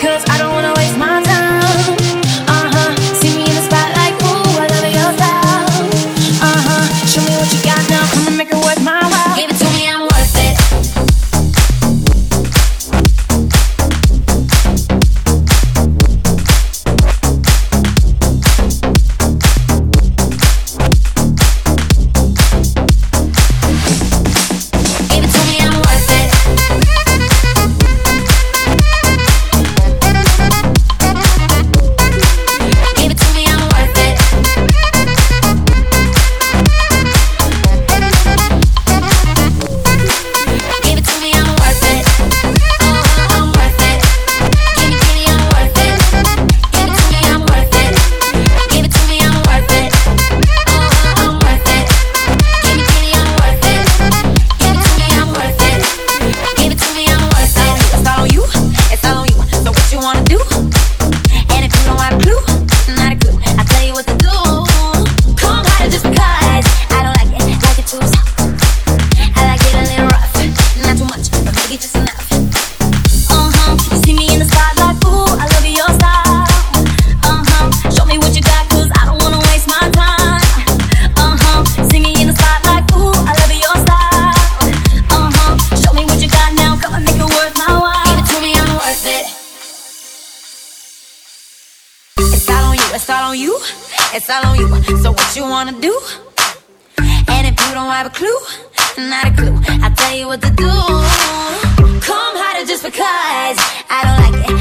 Cause I don't wanna on you, it's all on you. So what you wanna do? And if you don't have a clue, not a clue, I'll tell you what to do. Come harder just because I don't like it.